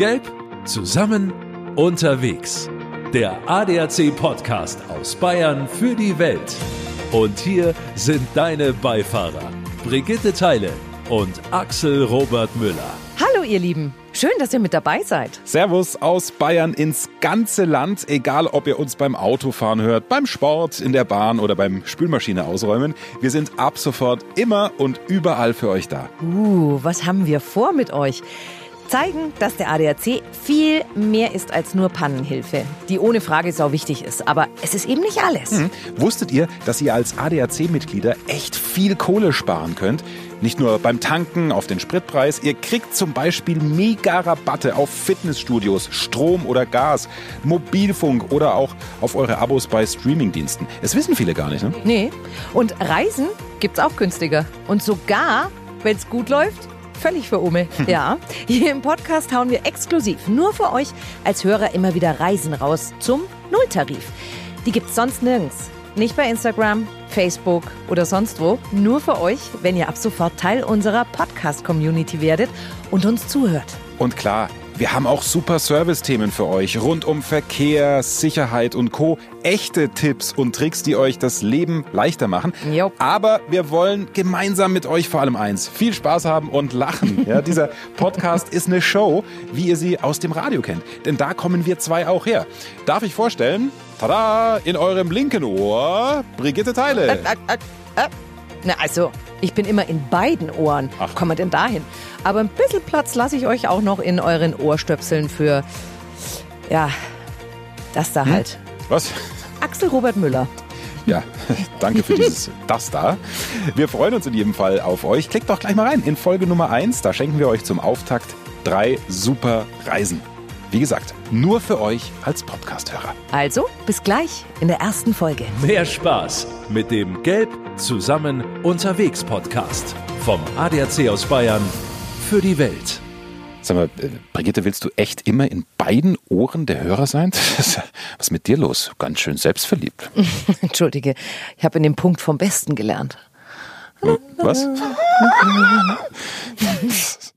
Gelb, zusammen, unterwegs. Der ADAC Podcast aus Bayern für die Welt. Und hier sind deine Beifahrer, Brigitte Teile und Axel Robert Müller. Hallo ihr Lieben, schön, dass ihr mit dabei seid. Servus aus Bayern ins ganze Land, egal ob ihr uns beim Autofahren hört, beim Sport, in der Bahn oder beim Spülmaschine ausräumen. Wir sind ab sofort immer und überall für euch da. Uh, was haben wir vor mit euch? Zeigen, dass der ADAC viel mehr ist als nur Pannenhilfe, die ohne Frage sau wichtig ist. Aber es ist eben nicht alles. Hm. Wusstet ihr, dass ihr als ADAC-Mitglieder echt viel Kohle sparen könnt? Nicht nur beim Tanken auf den Spritpreis, ihr kriegt zum Beispiel mega Rabatte auf Fitnessstudios, Strom oder Gas, Mobilfunk oder auch auf eure Abos bei Streamingdiensten. Es wissen viele gar nicht, ne? Nee. Und Reisen gibt's auch günstiger. Und sogar, wenn's gut läuft, völlig für Ume. Ja, hier im Podcast hauen wir exklusiv nur für euch als Hörer immer wieder Reisen raus zum Nulltarif. Die gibt's sonst nirgends. Nicht bei Instagram, Facebook oder sonst wo. Nur für euch, wenn ihr ab sofort Teil unserer Podcast-Community werdet und uns zuhört. Und klar, wir haben auch super Service-Themen für euch rund um Verkehr, Sicherheit und Co. Echte Tipps und Tricks, die euch das Leben leichter machen. Jo. Aber wir wollen gemeinsam mit euch vor allem eins: viel Spaß haben und lachen. Ja, dieser Podcast ist eine Show, wie ihr sie aus dem Radio kennt. Denn da kommen wir zwei auch her. Darf ich vorstellen? Tada! In eurem linken Ohr Brigitte Teile. Äh, äh, äh. Na, also, ich bin immer in beiden Ohren. Ach. Kommen wir denn dahin? Aber ein bisschen Platz lasse ich euch auch noch in euren Ohrstöpseln für, ja, das da halt. Was? Axel Robert Müller. Ja, danke für dieses Das da. Wir freuen uns in jedem Fall auf euch. Klickt doch gleich mal rein in Folge Nummer 1. Da schenken wir euch zum Auftakt drei super Reisen. Wie gesagt, nur für euch als Podcast-Hörer. Also, bis gleich in der ersten Folge. Mehr Spaß mit dem Gelb, zusammen, unterwegs Podcast vom ADAC aus Bayern für die Welt. Sag mal, äh, Brigitte, willst du echt immer in beiden Ohren der Hörer sein? Was ist mit dir los? Ganz schön selbstverliebt. Entschuldige, ich habe in dem Punkt vom Besten gelernt. Was?